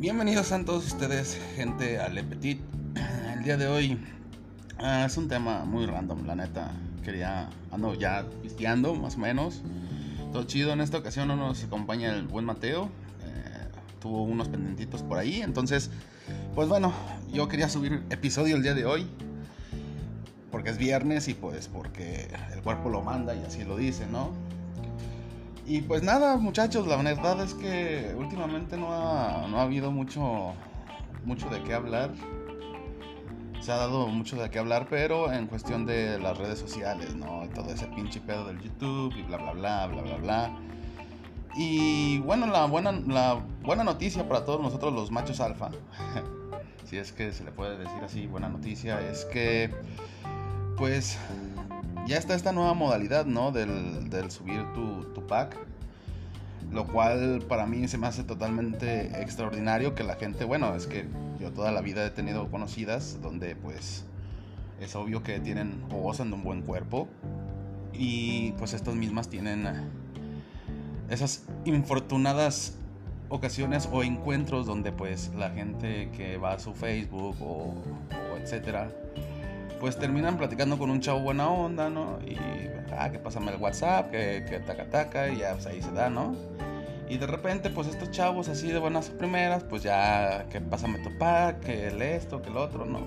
Bienvenidos a todos ustedes, gente al Petit. El día de hoy ah, es un tema muy random, la neta. Quería, ando ya pisteando, más o menos. Todo chido. En esta ocasión no nos acompaña el buen Mateo. Eh, tuvo unos pendientitos por ahí. Entonces, pues bueno, yo quería subir episodio el día de hoy. Porque es viernes y pues porque el cuerpo lo manda y así lo dice, ¿no? Y pues nada, muchachos, la verdad es que últimamente no ha, no ha habido mucho, mucho de qué hablar. Se ha dado mucho de qué hablar, pero en cuestión de las redes sociales, ¿no? Todo ese pinche pedo del YouTube y bla, bla, bla, bla, bla, bla. Y bueno, la buena, la buena noticia para todos nosotros los machos alfa, si es que se le puede decir así, buena noticia, es que pues ya está esta nueva modalidad, ¿no? Del, subir tu, pack. Lo cual para mí se me hace totalmente extraordinario que la gente, bueno, es que yo toda la vida he tenido conocidas donde pues es obvio que tienen o gozan de un buen cuerpo. Y pues estas mismas tienen esas infortunadas ocasiones o encuentros donde pues la gente que va a su Facebook o, o etcétera pues terminan platicando con un chavo buena onda, ¿no? Y, ah, que pásame el WhatsApp, que, que taca taca, y ya pues ahí se da, ¿no? Y de repente, pues estos chavos así de buenas primeras, pues ya, que pásame tu pack, que el esto, que el otro, ¿no?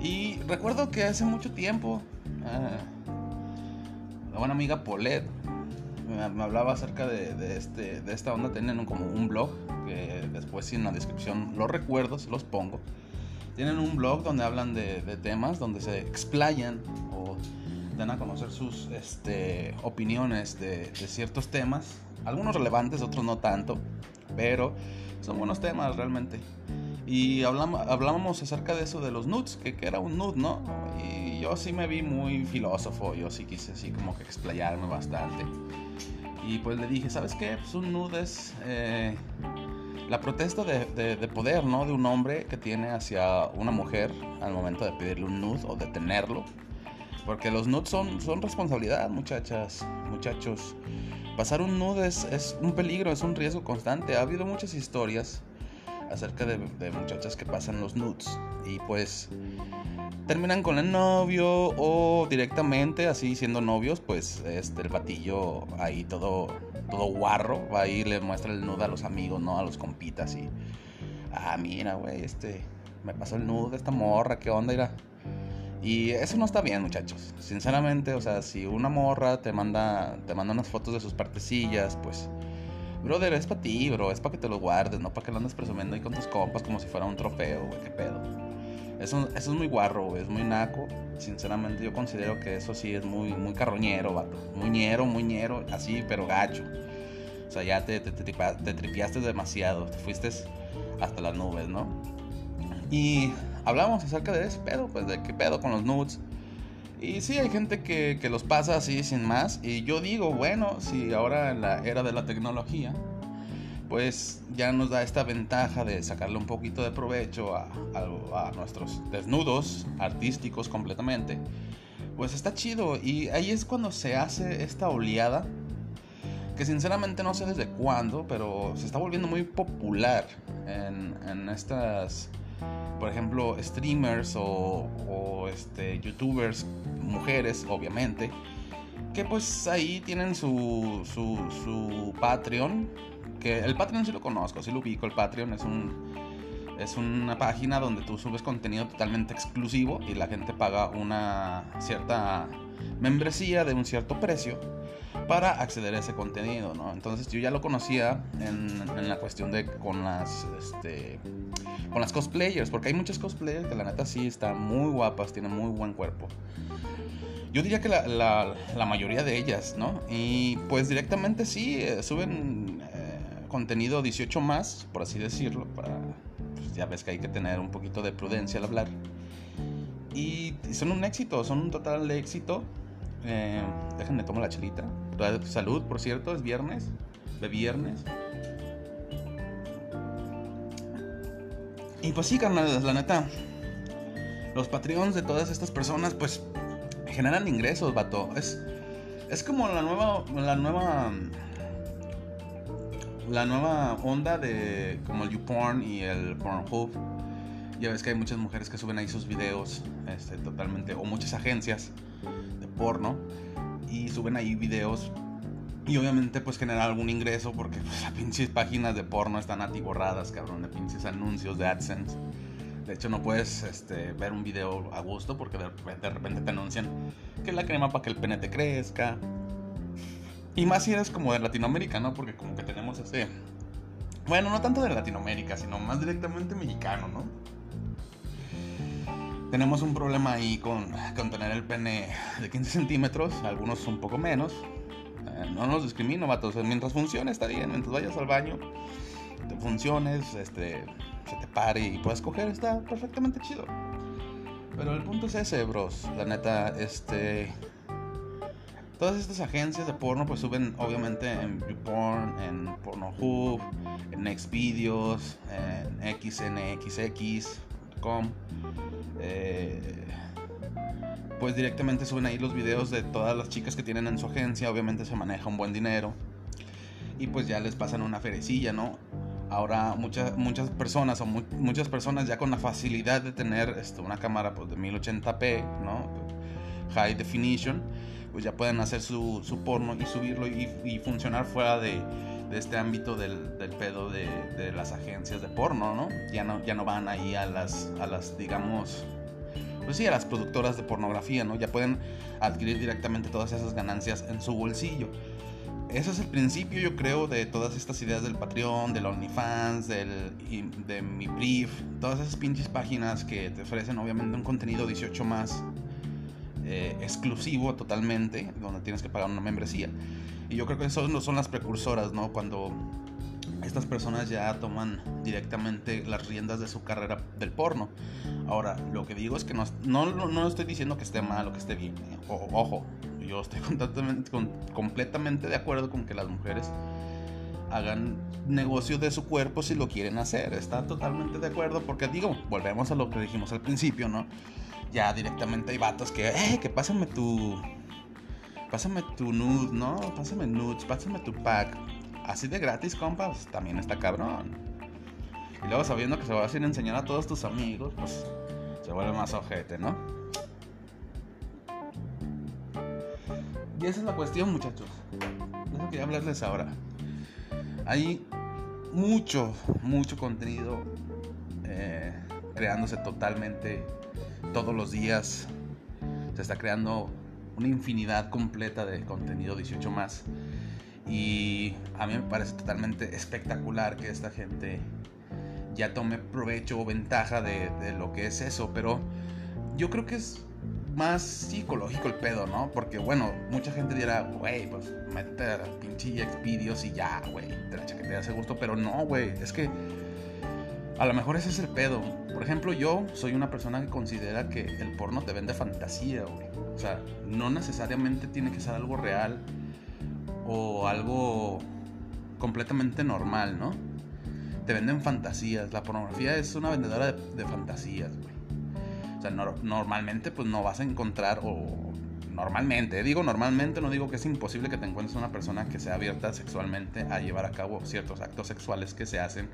Y recuerdo que hace mucho tiempo, ah, la buena amiga Polet me, hablaba acerca de, este, de esta onda, tienen como un blog, que después en la descripción los recuerdo, se los pongo tienen un blog donde hablan de, temas, donde se explayan o dan a conocer sus este, opiniones de, ciertos temas. Algunos relevantes, otros no tanto, pero son buenos temas realmente. Y hablamos, hablábamos acerca de eso de los nudes, que, era un nude, ¿no? Y yo sí me vi muy filósofo, yo sí quise así como que explayarme bastante. Y pues le dije, ¿sabes qué? Pues un nude es... Eh, la protesta de, poder, ¿no? De un hombre que tiene hacia una mujer al momento de pedirle un nude o de tenerlo. Porque los nudes son, son responsabilidad, muchachas, muchachos. Pasar un nude es, un peligro, es un riesgo constante. Ha habido muchas historias acerca de, muchachas que pasan los nudes y pues terminan con el novio o directamente así siendo novios, pues este el patillo ahí todo todo guarro, va y le muestra el nudo a los amigos, ¿no? A los compitas y... Ah, mira, güey, este... Me pasó el nudo de esta morra, ¿qué onda? Irá? Y eso no está bien, muchachos. Sinceramente, o sea, si una morra te manda, te manda unas fotos de sus partecillas, pues... Brother, es para ti, bro. Es para que te lo guardes, no para que lo andes presumiendo ahí con tus compas como si fuera un trofeo, güey. ¿Qué pedo? Eso, eso es muy guarro. Es muy naco. Sinceramente, yo considero que eso sí es muy, muy carroñero, vato. Muy ñero, muy ñero, así, pero gacho. O sea, ya te, te, te, demasiado. Te fuiste hasta las nubes, ¿no? Y hablamos acerca de ese pedo, pues de qué pedo con los nudes. Y sí, hay gente que, que los pasa así sin más. Y yo digo, bueno, si ahora en la era de la tecnología pues ya nos da esta ventaja de sacarle un poquito de provecho a, nuestros desnudos artísticos completamente, pues está chido. Y ahí es cuando se hace esta oleada, que sinceramente no sé desde cuándo, pero se está volviendo muy popular en, en estas, por ejemplo, streamers o, o este, youtubers, mujeres, obviamente, que pues ahí tienen su, su, su Patreon el Patreon sí lo conozco, sí lo ubico. El Patreon es un es una página donde tú subes contenido totalmente exclusivo y la gente paga una cierta membresía de un cierto precio para acceder a ese contenido, ¿no? Entonces yo ya lo conocía en, en la cuestión de con las este, con las cosplayers, porque hay muchas cosplayers que la neta sí están muy guapas, tienen muy buen cuerpo. Yo diría que la, la, la mayoría de ellas, ¿no? Y pues directamente sí, eh, suben contenido 18 más, por así decirlo, para, pues ya ves que hay que tener un poquito de prudencia al hablar. Y, son un éxito, son un total éxito. Eh, déjenme tomar la chelita. Salud, por cierto, es viernes, de viernes. Y pues sí, carnales, la neta. Los Patreons de todas estas personas, pues, generan ingresos, vato. Es, es como la nueva, la nueva la nueva onda de como el YouPorn y el Pornhub. Ya ves que hay muchas mujeres que suben ahí sus videos, este, totalmente, o muchas agencias de porno, y suben ahí videos y obviamente pues generar algún ingreso porque pues, las pinches páginas de porno están atiborradas, cabrón, de pinches anuncios de AdSense. De hecho no puedes este, ver un video a gusto porque de repente, de repente te anuncian que la crema para que el pene te crezca, y más si eres como de Latinoamérica, ¿no? Porque como que tenemos ese... Bueno, no tanto de Latinoamérica, sino más directamente mexicano, ¿no? Tenemos un problema ahí con, con tener el pene de 15 centímetros, algunos un poco menos. Eh, no nos discrimino, vatos. Mientras funcione está bien, mientras vayas al baño, te funciones, este, se te pare y puedas coger, está perfectamente chido. Pero el punto es ese, bros. La neta, este Todas estas agencias de porno pues suben obviamente en YouPorn, en Pornohub, en Xvideos, en xnxx.com. Eh, pues directamente suben ahí los videos de todas las chicas que tienen en su agencia, obviamente se maneja un buen dinero y pues ya les pasan una ferecilla, ¿no? Ahora muchas muchas personas o muchas personas ya con la facilidad de tener este, una cámara pues, de 1080p, ¿no? High definition pues ya pueden hacer su, su porno y subirlo y, funcionar fuera de, de, este ámbito del, del pedo de, de, las agencias de porno, ¿no? Ya no, ya no van ahí a las, a las, digamos, pues sí, a las productoras de pornografía, ¿no? Ya pueden adquirir directamente todas esas ganancias en su bolsillo. Ese es el principio, yo creo, de todas estas ideas del Patreon, del OnlyFans, del, de mi brief, todas esas pinches páginas que te ofrecen obviamente un contenido 18 más eh, exclusivo totalmente, donde tienes que pagar una membresía. Y yo creo que eso no son las precursoras, ¿no? Cuando estas personas ya toman directamente las riendas de su carrera del porno. Ahora, lo que digo es que no, no, no estoy diciendo que esté mal o que esté bien. ¿eh? ojo, yo estoy completamente, completamente de acuerdo con que las mujeres hagan negocio de su cuerpo si lo quieren hacer. Está totalmente de acuerdo porque digo, volvemos a lo que dijimos al principio, ¿no? Ya directamente hay vatos que, eh, que pásame tu. Pásame tu nude, ¿no? Pásame nudes, pásame tu pack. Así de gratis, compa, pues, también está cabrón. Y luego sabiendo que se va a hacer enseñar a todos tus amigos, pues se vuelve más ojete, ¿no? Y esa es la cuestión, muchachos. De eso quería hablarles ahora. Hay mucho, mucho contenido eh, creándose totalmente todos los días se está creando una infinidad completa de contenido 18 más. Y a mí me parece totalmente espectacular que esta gente ya tome provecho o ventaja de, lo que es eso. Pero yo creo que es más psicológico el pedo, ¿no? Porque bueno, mucha gente dirá, güey, pues métete a pinche Xvideos y ya, güey, te la chaqueteas ese gusto. Pero no, güey, es que a lo mejor ese es el pedo. Por ejemplo, yo soy una persona que considera que el porno te vende fantasía, güey. O sea, no necesariamente tiene que ser algo real o algo completamente normal, ¿no? Te venden fantasías. La pornografía es una vendedora de, fantasías, güey. O sea, normalmente pues no vas a encontrar o normalmente, digo normalmente, no digo que es imposible que te encuentres una persona que sea abierta sexualmente a llevar a cabo ciertos actos sexuales que se hacen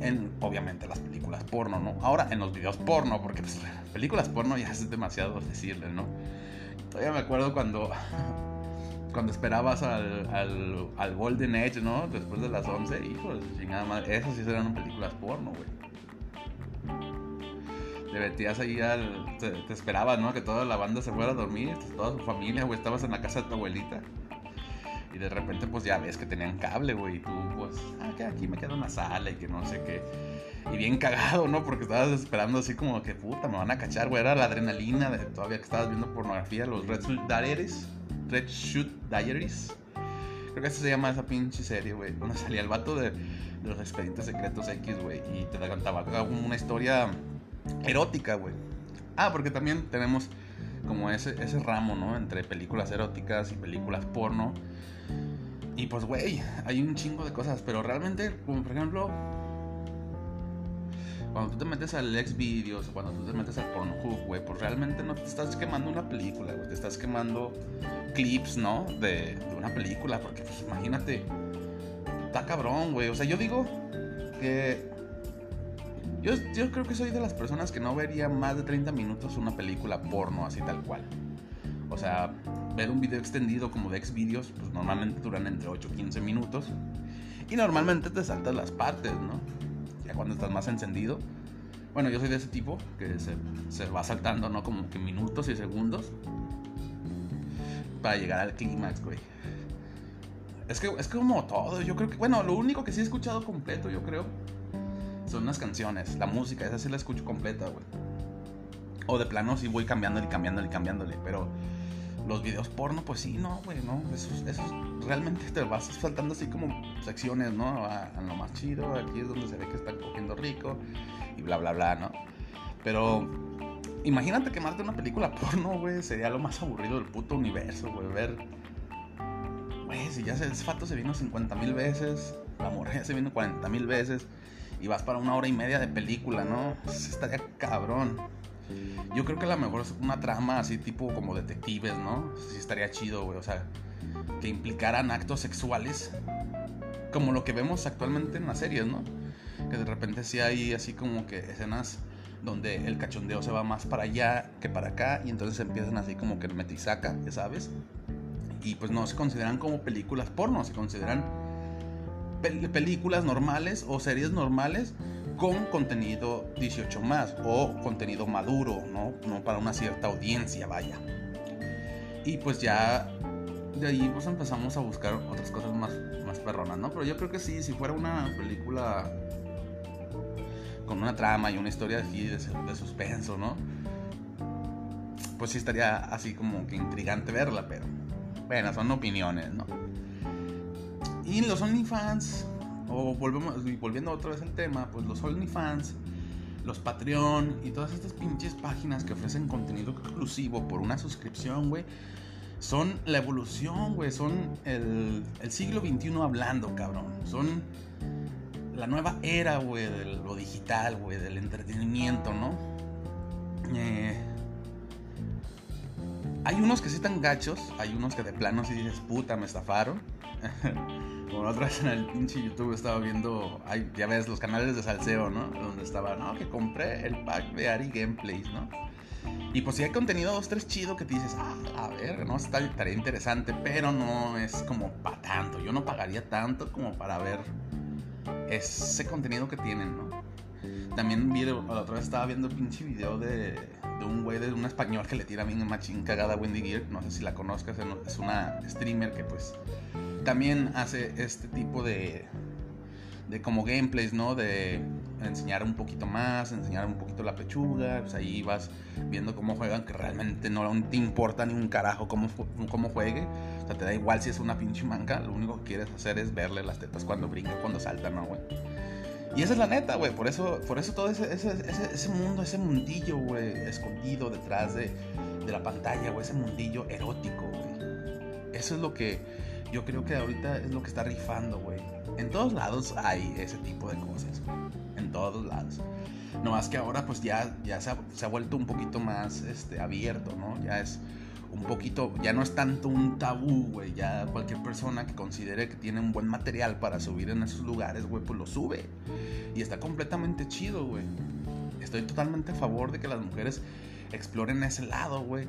en obviamente las películas porno, ¿no? Ahora en los videos porno, porque pues, películas porno ya es demasiado decirle, ¿no? Todavía me acuerdo cuando cuando esperabas al, al, Golden Edge, ¿no? Después de las 11, hijos, chingada madre. Esas sí eran películas porno, güey. Te metías ahí al. Te, te, esperabas, ¿no? Que toda la banda se fuera a dormir, toda su familia, güey. Estabas en la casa de tu abuelita. Y de repente, pues ya ves que tenían cable, güey. Y tú, pues, ah, que aquí me queda una sala y que no sé qué. Y bien cagado, ¿no? Porque estabas esperando así como que, puta, me van a cachar, güey. Era la adrenalina de todavía que estabas viendo pornografía, los Red Shoot Diaries. Red Shoot Diaries. Creo que así se llama esa pinche serie, güey. Donde salía el vato de, los expedientes secretos X, güey. Y te cantaba una historia erótica, güey. Ah, porque también tenemos como ese, ese ramo, ¿no? Entre películas eróticas y películas porno. Y pues, güey, hay un chingo de cosas, pero realmente, como por ejemplo, cuando tú te metes al Xvideos, cuando tú te metes al Pornhub, güey, pues realmente no te estás quemando una película, güey, te estás quemando clips, ¿no? De, una película, porque pues imagínate está cabrón, güey. O sea, yo digo que. Yo, yo creo que soy de las personas que no vería más de 30 minutos una película porno así tal cual. O sea, ver un video extendido como de Xvideos, pues normalmente duran entre 8 y 15 minutos. Y normalmente te saltas las partes, ¿no? Ya cuando estás más encendido. Bueno, yo soy de ese tipo que se, se va saltando, ¿no? Como que minutos y segundos. Para llegar al clímax, güey. Es que es como todo. Yo creo que, bueno, lo único que sí he escuchado completo, yo creo, son las canciones. La música, esa sí la escucho completa, güey. O de plano sí voy cambiándole y cambiándole y cambiándole. Pero los videos porno, pues sí, no, güey, no. Eso, eso realmente te vas faltando así como secciones, ¿no? A, lo más chido, aquí es donde se ve que están cogiendo rico y bla, bla, bla, ¿no? Pero imagínate que más de una película porno, güey, sería lo más aburrido del puto universo, güey. Ver, güey, si ya ese fato se vino 50 mil veces, la mujer se vino 40 mil veces y vas para una hora y media de película, ¿no? Estaría cabrón. Yo creo que a lo mejor es una trama así tipo como detectives, ¿no? Sí estaría chido, güey. O sea, que implicaran actos sexuales. Como lo que vemos actualmente en las series, ¿no? Que de repente sí hay así como que escenas donde el cachondeo se va más para allá que para acá. Y entonces empiezan así como que metisaca, ya sabes. Y pues no se consideran como películas porno, se consideran películas normales o series normales con contenido 18 más o contenido maduro, ¿no? No para una cierta audiencia, vaya. Y pues ya de ahí pues empezamos a buscar otras cosas más, más perronas, ¿no? Pero yo creo que sí, si fuera una película con una trama y una historia así de, de suspenso, ¿no? Pues sí estaría así como que intrigante verla, pero bueno, son opiniones, ¿no? Y los OnlyFans, o volvemos, volviendo otra vez al tema, pues los OnlyFans, los Patreon y todas estas pinches páginas que ofrecen contenido exclusivo por una suscripción, güey, son la evolución, güey, son el, siglo XXI hablando, cabrón. Son la nueva era, güey, de lo digital, güey, del entretenimiento, ¿no? Eh, hay unos que sí están gachos, hay unos que de plano sí dices, puta, me estafaron. La otra vez en el pinche YouTube estaba viendo, ay, ya ves, los canales de salseo, ¿no? Donde estaba, no, que compré el pack de Ari Gameplays, ¿no? Y pues si hay contenido dos, tres chido que te dices, ah, a ver, no, está, estaría interesante, pero no es como para tanto. Yo no pagaría tanto como para ver ese contenido que tienen, ¿no? También vi, la otra vez estaba viendo pinche video de, de un güey de un español que le tira bien machín cagada a Wendy Gear. No sé si la conozcas, es una streamer que pues también hace este tipo de, de como gameplays, ¿no? De enseñar un poquito más, enseñar un poquito la pechuga, pues ahí vas viendo cómo juegan, que realmente no te importa ni un carajo cómo, cómo juegue, o sea, te da igual si es una pinche manca, lo único que quieres hacer es verle las tetas cuando brinca, cuando salta, ¿no, güey? Y esa es la neta, güey, por eso, por eso todo ese, ese, ese, mundo, ese mundillo, güey, escondido detrás de, de la pantalla, güey, ese mundillo erótico, güey. Eso es lo que yo creo que ahorita es lo que está rifando, güey. En todos lados hay ese tipo de cosas, En todos lados. No más que ahora pues ya, ya se, ha, vuelto un poquito más este, abierto, ¿no? Ya es un poquito, ya no es tanto un tabú, güey. Ya cualquier persona que considere que tiene un buen material para subir en esos lugares, güey, pues lo sube. Y está completamente chido, güey. Estoy totalmente a favor de que las mujeres exploren ese lado, güey.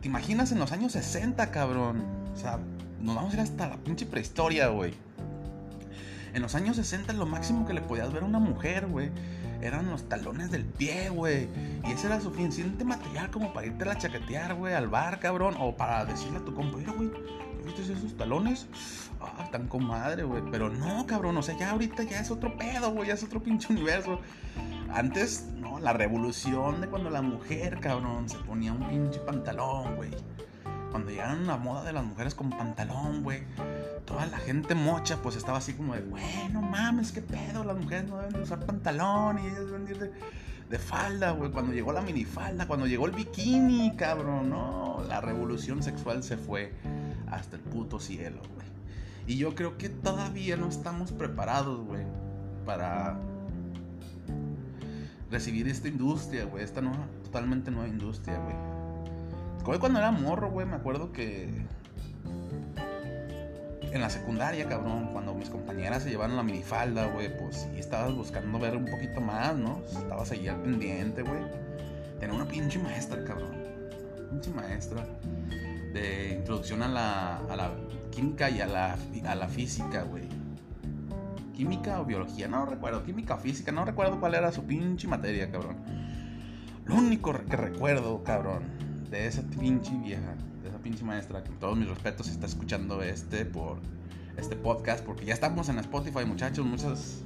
¿Te imaginas en los años 60, cabrón? O sea, nos vamos a ir hasta la pinche prehistoria, güey. En los años 60 lo máximo que le podías ver a una mujer, güey, eran los talones del pie, güey. Y ese era suficiente material como para irte a chaquetear, güey, al bar, cabrón. O para decirle a tu compañero, güey, ¿viste esos talones? Ah, tan comadre, güey. Pero no, cabrón, o sea, ya ahorita ya es otro pedo, güey, ya es otro pinche universo. Antes, no, la revolución de cuando la mujer, cabrón, se ponía un pinche pantalón, güey cuando llegaron la moda de las mujeres con pantalón, güey, toda la gente mocha, pues estaba así como de, güey, no mames, qué pedo, las mujeres no deben de usar pantalón y ellas deben ir de, falda, güey. Cuando llegó la minifalda, cuando llegó el bikini, cabrón, no, la revolución sexual se fue hasta el puto cielo, güey. Y yo creo que todavía no estamos preparados, güey, para recibir esta industria, güey, esta nueva, totalmente nueva industria, güey cuando era morro, güey, me acuerdo que. en la secundaria, cabrón, cuando mis compañeras se llevaron la minifalda, güey, pues sí estabas buscando ver un poquito más, ¿no? Estabas ahí al pendiente, güey. Tenía una pinche maestra, cabrón. Pinche maestra de introducción a la, a la química y a la, a la física, güey. Química o biología, no recuerdo. Química o física, no recuerdo cuál era su pinche materia, cabrón. Lo único que recuerdo, cabrón, de esa pinche vieja pinche maestra, que con todos mis respetos está escuchando este por este podcast, porque ya estamos en Spotify, muchachos. Muchas,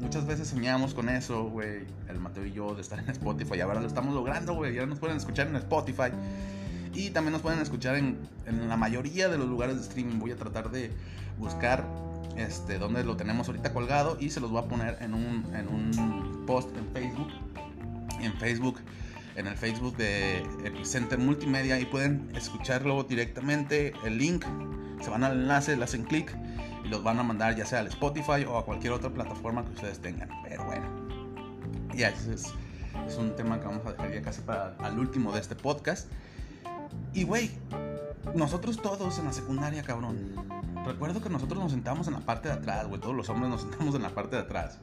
muchas veces soñamos con eso, güey. El Mateo y yo de estar en Spotify. Y ahora lo estamos logrando, güey. Ya nos pueden escuchar en Spotify. Y también nos pueden escuchar en, en, la mayoría de los lugares de streaming. Voy a tratar de buscar este, donde lo tenemos ahorita colgado y se los voy a poner en un, en un post en Facebook. En Facebook en el Facebook de Epicenter Multimedia y pueden escucharlo directamente. El link, se van al enlace, le hacen clic y los van a mandar ya sea al Spotify o a cualquier otra plataforma que ustedes tengan. Pero bueno, ya ese es, un tema que vamos a dejar ya casi para el último de este podcast. Y güey, nosotros todos en la secundaria, cabrón. Recuerdo que nosotros nos sentamos en la parte de atrás, güey. Todos los hombres nos sentamos en la parte de atrás.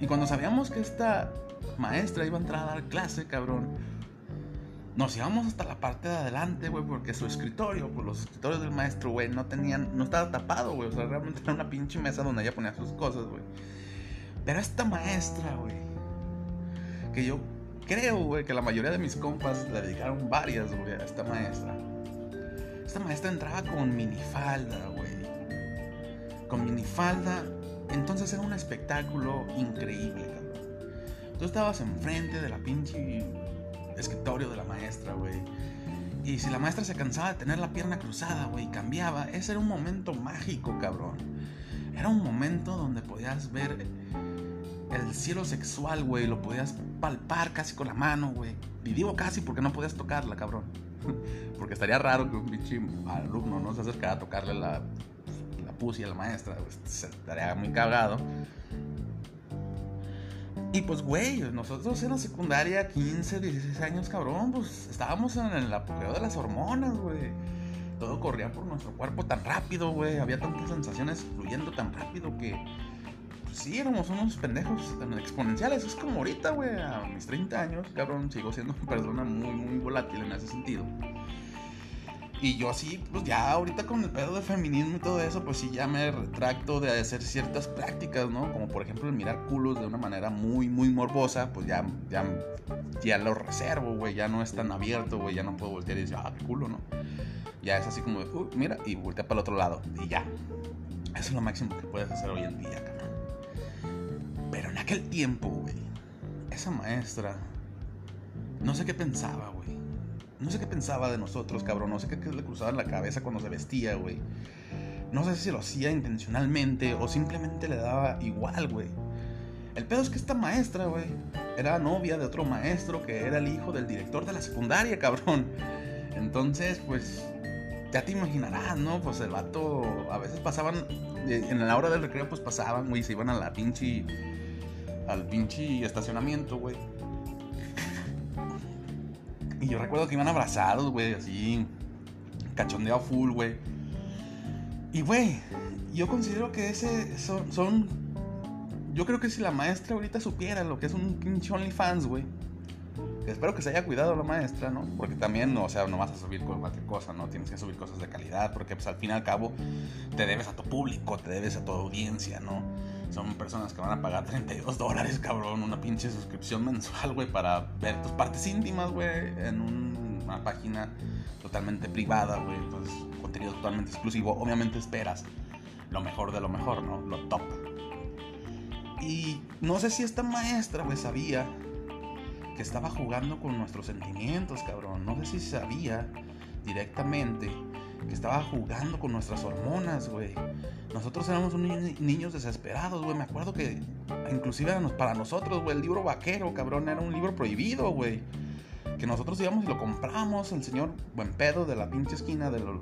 Y cuando sabíamos que esta maestra iba a entrar a dar clase, cabrón. Nos íbamos hasta la parte de adelante, güey, porque su escritorio, pues los escritorios del maestro, güey, no tenían, no estaba tapado, güey. O sea, realmente era una pinche mesa donde ella ponía sus cosas, güey. Pero esta maestra, güey, que yo creo, güey, que la mayoría de mis compas le dedicaron varias, güey, a esta maestra. Esta maestra entraba con minifalda, güey. Con minifalda. Entonces era un espectáculo increíble. Tú estabas enfrente de la pinche escritorio de la maestra, güey. Y si la maestra se cansaba de tener la pierna cruzada, güey, cambiaba, ese era un momento mágico, cabrón. Era un momento donde podías ver el cielo sexual, güey, lo podías palpar casi con la mano, güey. Y digo casi porque no podías tocarla, cabrón. porque estaría raro que un pinche alumno no se acercara a tocarle la, la pussy a la maestra. Estaría muy cagado. Y pues, güey, nosotros en la secundaria, 15, 16 años, cabrón, pues estábamos en el apogeo de las hormonas, güey. Todo corría por nuestro cuerpo tan rápido, güey. Había tantas sensaciones fluyendo tan rápido que, pues sí, éramos unos pendejos exponenciales. Es como ahorita, güey, a mis 30 años, cabrón, sigo siendo una persona muy, muy volátil en ese sentido. Y yo así, pues ya ahorita con el pedo de feminismo y todo eso, pues sí ya me retracto de hacer ciertas prácticas, ¿no? Como por ejemplo el mirar culos de una manera muy, muy morbosa, pues ya, ya, ya lo reservo, güey, ya no es tan abierto, güey, ya no puedo voltear y decir, ah, qué culo, ¿no? Ya es así como, uh, mira, y voltea para el otro lado, y ya. Eso es lo máximo que puedes hacer hoy en día, cabrón. Pero en aquel tiempo, güey, esa maestra, no sé qué pensaba, güey no sé qué pensaba de nosotros, cabrón. No sé qué, le cruzaba en la cabeza cuando se vestía, güey. No sé si lo hacía intencionalmente o simplemente le daba igual, güey. El pedo es que esta maestra, güey, era novia de otro maestro que era el hijo del director de la secundaria, cabrón. Entonces, pues, ya te imaginarás, ¿no? Pues el vato, a veces pasaban, eh, en la hora del recreo, pues pasaban, güey, se iban a la pinche, al pinche estacionamiento, güey. Y yo recuerdo que iban abrazados, güey, así, cachondeo full, güey. Y, güey, yo considero que ese son, son, Yo creo que si la maestra ahorita supiera lo que es un pinche OnlyFans, güey. Espero que se haya cuidado la maestra, ¿no? Porque también, o sea, no vas a subir cualquier cosa, ¿no? Tienes que subir cosas de calidad, porque pues al fin y al cabo te debes a tu público, te debes a tu audiencia, ¿no? Son personas que van a pagar 32 dólares, cabrón, una pinche suscripción mensual, güey, para ver tus partes íntimas, güey, en una página totalmente privada, güey. Entonces, contenido totalmente exclusivo. Obviamente esperas lo mejor de lo mejor, ¿no? Lo top. Y no sé si esta maestra, güey, sabía que estaba jugando con nuestros sentimientos, cabrón. No sé si sabía directamente que estaba jugando con nuestras hormonas, güey. Nosotros éramos unos niños desesperados, güey. Me acuerdo que inclusive para nosotros, güey, el libro vaquero, cabrón, era un libro prohibido, güey. Que nosotros íbamos y lo compramos, el señor buen pedo de la pinche esquina de los,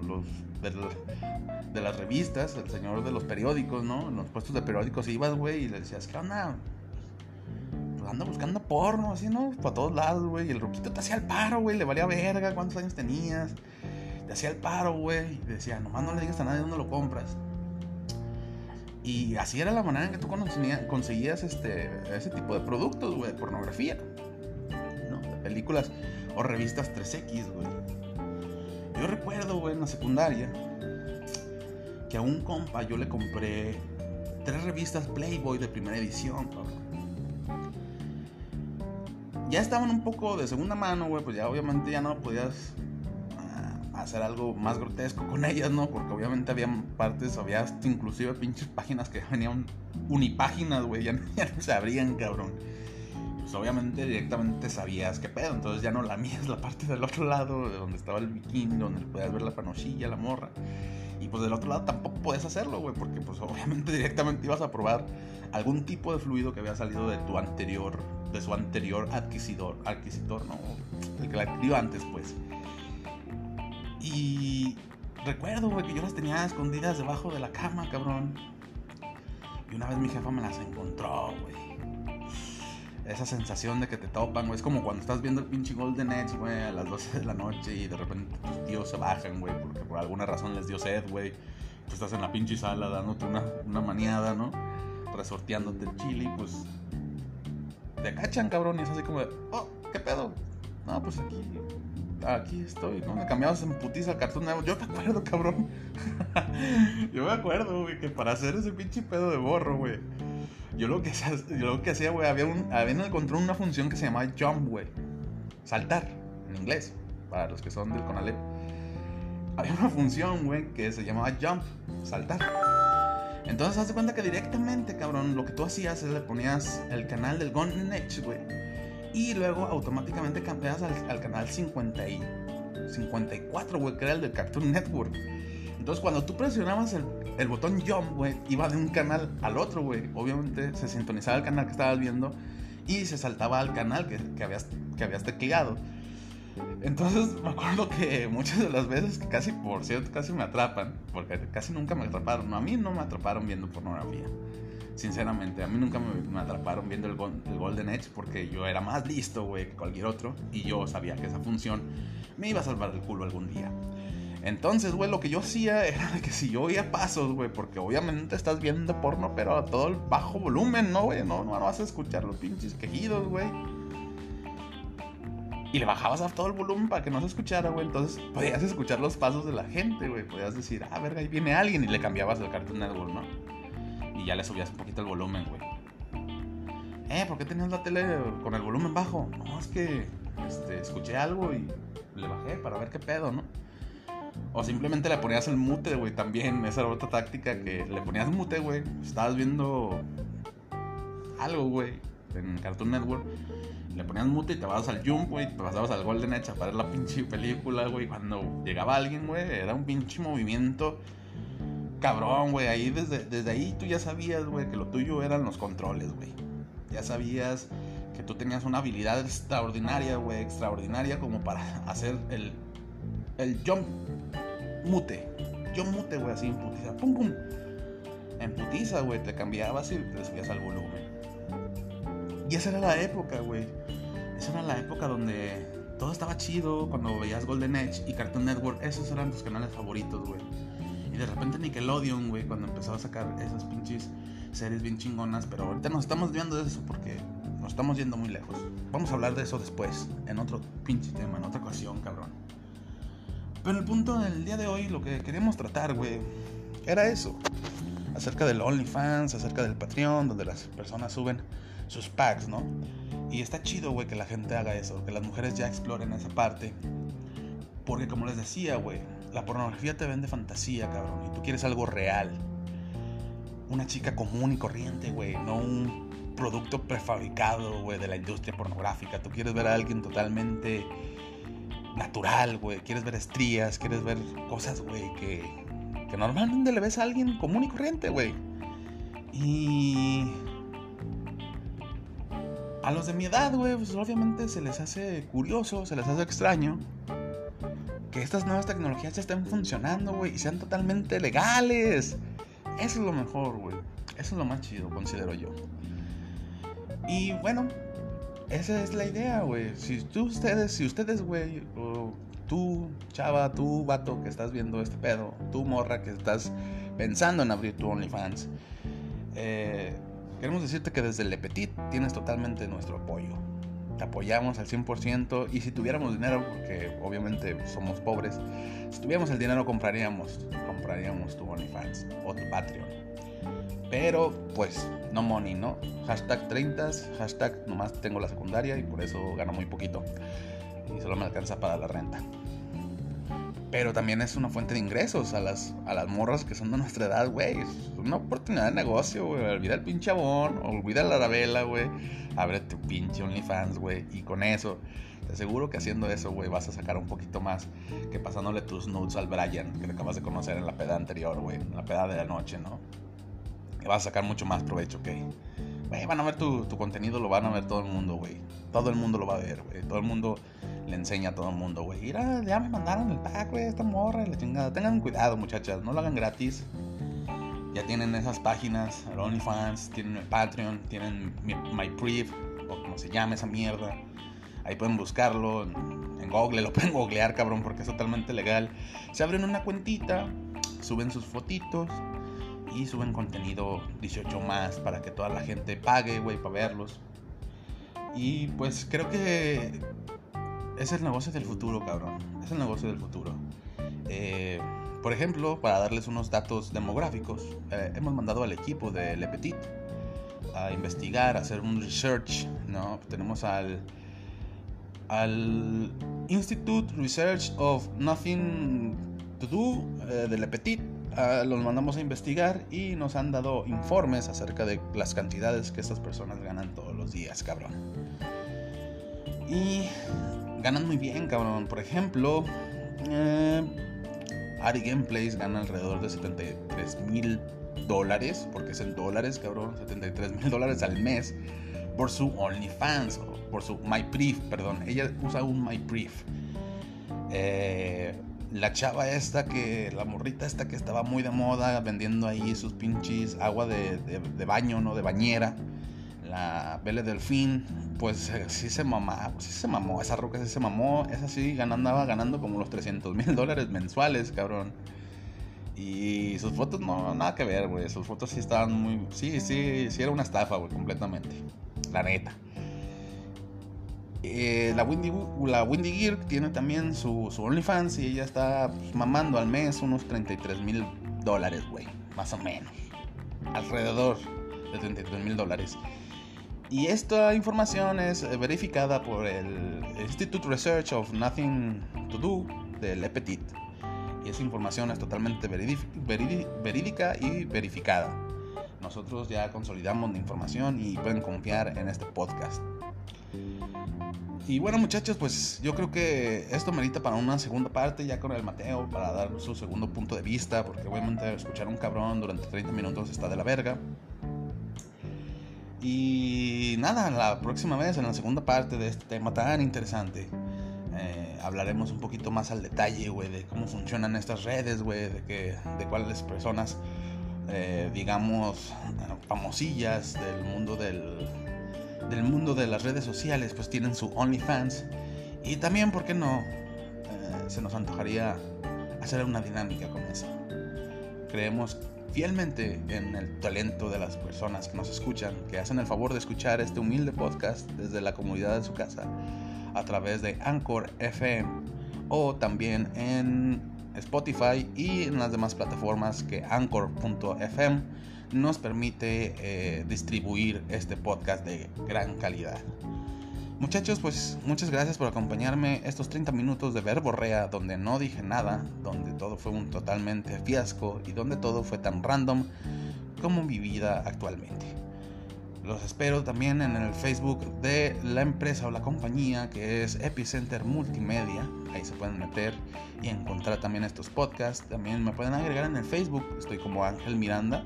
de, las revistas, el señor de los periódicos, ¿no? En los puestos de periódicos ibas, güey, y le decías, ¿qué onda? Pues anda buscando porno, así, ¿no? Para todos lados, güey. Y el roquito te hacía el paro, güey. Le valía verga, cuántos años tenías hacía el paro, güey. Y decía, nomás no le digas a nadie dónde lo compras. Y así era la manera en que tú conseguías este, ese tipo de productos, güey, pornografía. ¿no? De películas o revistas 3X, güey. Yo recuerdo, güey, en la secundaria, que a un compa yo le compré tres revistas Playboy de primera edición. Ya estaban un poco de segunda mano, güey, pues ya obviamente ya no podías hacer algo más grotesco con ellas, ¿no? Porque obviamente había partes, había inclusive pinches páginas que venían unipáginas, güey, ya, no se abrían, cabrón. Pues obviamente directamente sabías qué pedo, entonces ya no la mía la parte del otro lado, de donde estaba el bikini, donde podías ver la panochilla, la morra. Y pues del otro lado tampoco puedes hacerlo, güey, porque pues obviamente directamente ibas a probar algún tipo de fluido que había salido de tu anterior, de su anterior adquisidor, adquisitor, ¿no? El que la adquirió antes, pues. Y recuerdo, güey, que yo las tenía escondidas debajo de la cama, cabrón. Y una vez mi jefa me las encontró, güey. Esa sensación de que te topan, güey. Es como cuando estás viendo el pinche Golden Edge, güey, a las 12 de la noche y de repente tus tíos se bajan, güey, porque por alguna razón les dio sed, güey. Tú estás en la pinche sala dándote una, una maniada, ¿no? Resorteándote el chili, pues. Te cachan, cabrón, y es así como de, oh, ¿qué pedo? No, pues aquí aquí estoy, ¿no? Me cambiamos en putiza Cartoon nuevo Yo me acuerdo, cabrón. yo me acuerdo, güey, que para hacer ese pinche pedo de borro, güey. Yo lo que yo lo que hacía, güey, había, un, había en el una función que se llamaba jump, güey. Saltar, en inglés, para los que son del Conalep. Había una función, güey, que se llamaba jump, saltar. Entonces, haz de cuenta que directamente, cabrón, lo que tú hacías es le ponías el canal del Golden Edge, güey y luego automáticamente cambias al, canal 50 y 54, güey, que era el del Cartoon Network. Entonces, cuando tú presionabas el, el botón Jump, güey, iba de un canal al otro, güey. Obviamente se sintonizaba el canal que estabas viendo y se saltaba al canal que, que, habías, que habías tecleado. Entonces, me acuerdo que muchas de las veces, casi, por cierto, casi me atrapan, porque casi nunca me atraparon. a mí no me atraparon viendo pornografía. Sinceramente, a mí nunca me, atraparon viendo el, el, Golden Edge porque yo era más listo, güey, que cualquier otro. Y yo sabía que esa función me iba a salvar el culo algún día. Entonces, güey, lo que yo hacía era que si yo oía pasos, güey, porque obviamente estás viendo porno, pero a todo el bajo volumen, ¿no, güey? No, no vas a escuchar los pinches quejidos, güey. Y le bajabas a todo el volumen para que no se escuchara, güey. Entonces podías escuchar los pasos de la gente, güey. Podías decir, ah, verga, ahí viene alguien. Y le cambiabas el Cartoon Network, ¿no? Y ya le subías un poquito el volumen, güey. Eh, ¿por qué tenías la tele con el volumen bajo? No, es que este, escuché algo y le bajé para ver qué pedo, ¿no? O simplemente le ponías el mute, güey, también. Esa era otra táctica que le ponías mute, güey. Estabas viendo algo, güey, en Cartoon Network. Le ponías mute y te vas al Jump, güey. Te pasabas al Golden Edge a ver la pinche película, güey. Cuando llegaba alguien, güey, era un pinche movimiento cabrón, güey. Ahí desde, desde ahí tú ya sabías, güey, que lo tuyo eran los controles, güey. Ya sabías que tú tenías una habilidad extraordinaria, güey, extraordinaria como para hacer el, el jump mute. Jump mute, güey, así en putiza. Pum, pum. En putiza, güey, te cambiabas y te subías al volumen. Y esa era la época, güey. Esa era la época donde todo estaba chido. Cuando veías Golden Edge y Cartoon Network, esos eran tus canales favoritos, güey. Y de repente Nickelodeon, güey, cuando empezó a sacar esas pinches series bien chingonas. Pero ahorita nos estamos viendo de eso porque nos estamos yendo muy lejos. Vamos a hablar de eso después, en otro pinche tema, en otra ocasión, cabrón. Pero el punto del día de hoy, lo que queríamos tratar, güey, era eso. Acerca del OnlyFans, acerca del Patreon, donde las personas suben sus packs, ¿no? Y está chido, güey, que la gente haga eso, que las mujeres ya exploren esa parte. Porque como les decía, güey, la pornografía te vende fantasía, cabrón. Y tú quieres algo real. Una chica común y corriente, güey. No un producto prefabricado, güey, de la industria pornográfica. Tú quieres ver a alguien totalmente natural, güey. Quieres ver estrías, quieres ver cosas, güey, que, normalmente le ves a alguien común y corriente, güey. Y... A los de mi edad, güey, pues obviamente se les hace curioso, se les hace extraño que estas nuevas tecnologías ya estén funcionando, güey, y sean totalmente legales. Eso es lo mejor, güey. Eso es lo más chido, considero yo. Y bueno, esa es la idea, güey. Si tú ustedes, si ustedes, güey, o tú, chava, tú, vato, que estás viendo este pedo, tú, morra, que estás pensando en abrir tu OnlyFans, eh, queremos decirte que desde Le Petit tienes totalmente nuestro apoyo. Te apoyamos al 100% y si tuviéramos dinero, porque obviamente somos pobres, si tuviéramos el dinero compraríamos, compraríamos tu OnlyFans o tu Patreon. Pero pues no money, ¿no? Hashtag 30, hashtag nomás tengo la secundaria y por eso gano muy poquito. Y solo me alcanza para la renta. Pero también es una fuente de ingresos a las, a las morras que son de nuestra edad, güey. Es una oportunidad de negocio, güey. Olvida el pinche abón, olvida la vela, güey. Abre tu pinche OnlyFans, güey. Y con eso, te aseguro que haciendo eso, güey, vas a sacar un poquito más que pasándole tus nudes al Brian, que te acabas de conocer en la peda anterior, güey. En la peda de la noche, ¿no? Y vas a sacar mucho más provecho que... Güey, van a ver tu, tu contenido, lo van a ver todo el mundo, güey. Todo el mundo lo va a ver, güey. Todo el mundo le enseña a todo el mundo, güey. Mira, ya me mandaron el pack, güey, esta morra, la chingada. Tengan cuidado, muchachas, no lo hagan gratis. Ya tienen esas páginas, el OnlyFans, tienen el Patreon, tienen MyPriv, o como se llama esa mierda. Ahí pueden buscarlo en, Google, lo pueden googlear, cabrón, porque es totalmente legal. Se abren una cuentita, suben sus fotitos y suben contenido 18 más para que toda la gente pague, güey, para verlos. Y pues creo que es el negocio del futuro, cabrón. Es el negocio del futuro. Eh, por ejemplo, para darles unos datos demográficos, eh, hemos mandado al equipo de Le Petit a investigar, a hacer un research, ¿no? Tenemos al, al Institute Research of Nothing to Do eh, de Le Petit. Ah, los mandamos a investigar y nos han dado informes acerca de las cantidades que estas personas ganan todos los días, cabrón. Y ganan muy bien, cabrón. Por ejemplo, eh, Ari Gameplays gana alrededor de 73 mil dólares, porque es en dólares, cabrón, 73 mil dólares al mes por su OnlyFans, por su MyPrief, perdón. Ella usa un MyPrief. Eh, la chava esta que, la morrita esta que estaba muy de moda vendiendo ahí sus pinches agua de, de baño, ¿no? De bañera la Belle Delfín, pues eh, sí se mamó, sí se mamó, esa roca sí se mamó, esa sí andaba ganando como los 300 mil dólares mensuales, cabrón. Y sus fotos no, nada que ver, güey, sus fotos sí estaban muy, sí, sí, sí era una estafa, güey, completamente, la neta. Eh, la, Windy, la Windy Gear tiene también su, su OnlyFans y ella está pues, mamando al mes unos 33 mil dólares, güey, más o menos. Alrededor de 33 mil dólares. Y esta información es eh, verificada por el Institute Research of Nothing to Do del EPETIT. Y esa información es totalmente verídica y verificada. Nosotros ya consolidamos la información y pueden confiar en este podcast. Y bueno muchachos, pues yo creo que esto merita para una segunda parte ya con el Mateo, para dar su segundo punto de vista, porque obviamente escuchar a un cabrón durante 30 minutos está de la verga. Y nada, la próxima vez, en la segunda parte de este tema tan interesante, eh, hablaremos un poquito más al detalle, güey, de cómo funcionan estas redes, güey, de, que, de cuáles personas, eh, digamos, famosillas del mundo del, del mundo de las redes sociales, pues tienen su OnlyFans. Y también, ¿por qué no? Eh, se nos antojaría hacer una dinámica con eso. Creemos fielmente en el talento de las personas que nos escuchan, que hacen el favor de escuchar este humilde podcast desde la comunidad de su casa a través de Anchor FM o también en Spotify y en las demás plataformas que Anchor.fm nos permite eh, distribuir este podcast de gran calidad. Muchachos, pues muchas gracias por acompañarme estos 30 minutos de verborrea donde no dije nada, donde todo fue un totalmente fiasco y donde todo fue tan random como mi vida actualmente. Los espero también en el Facebook de la empresa o la compañía que es Epicenter Multimedia. Ahí se pueden meter y encontrar también estos podcasts. También me pueden agregar en el Facebook. Estoy como Ángel Miranda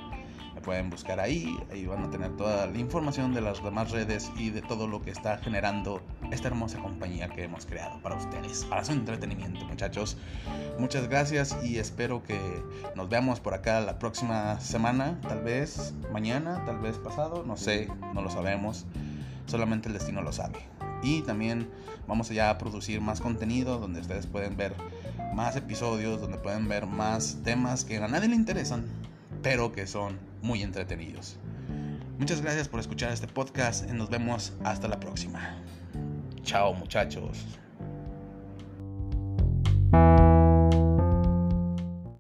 pueden buscar ahí, ahí van a tener toda la información de las demás redes y de todo lo que está generando esta hermosa compañía que hemos creado para ustedes, para su entretenimiento muchachos. Muchas gracias y espero que nos veamos por acá la próxima semana, tal vez mañana, tal vez pasado, no sé, no lo sabemos, solamente el destino lo sabe. Y también vamos allá a producir más contenido donde ustedes pueden ver más episodios, donde pueden ver más temas que a nadie le interesan, pero que son muy entretenidos. Muchas gracias por escuchar este podcast y nos vemos hasta la próxima. Chao muchachos.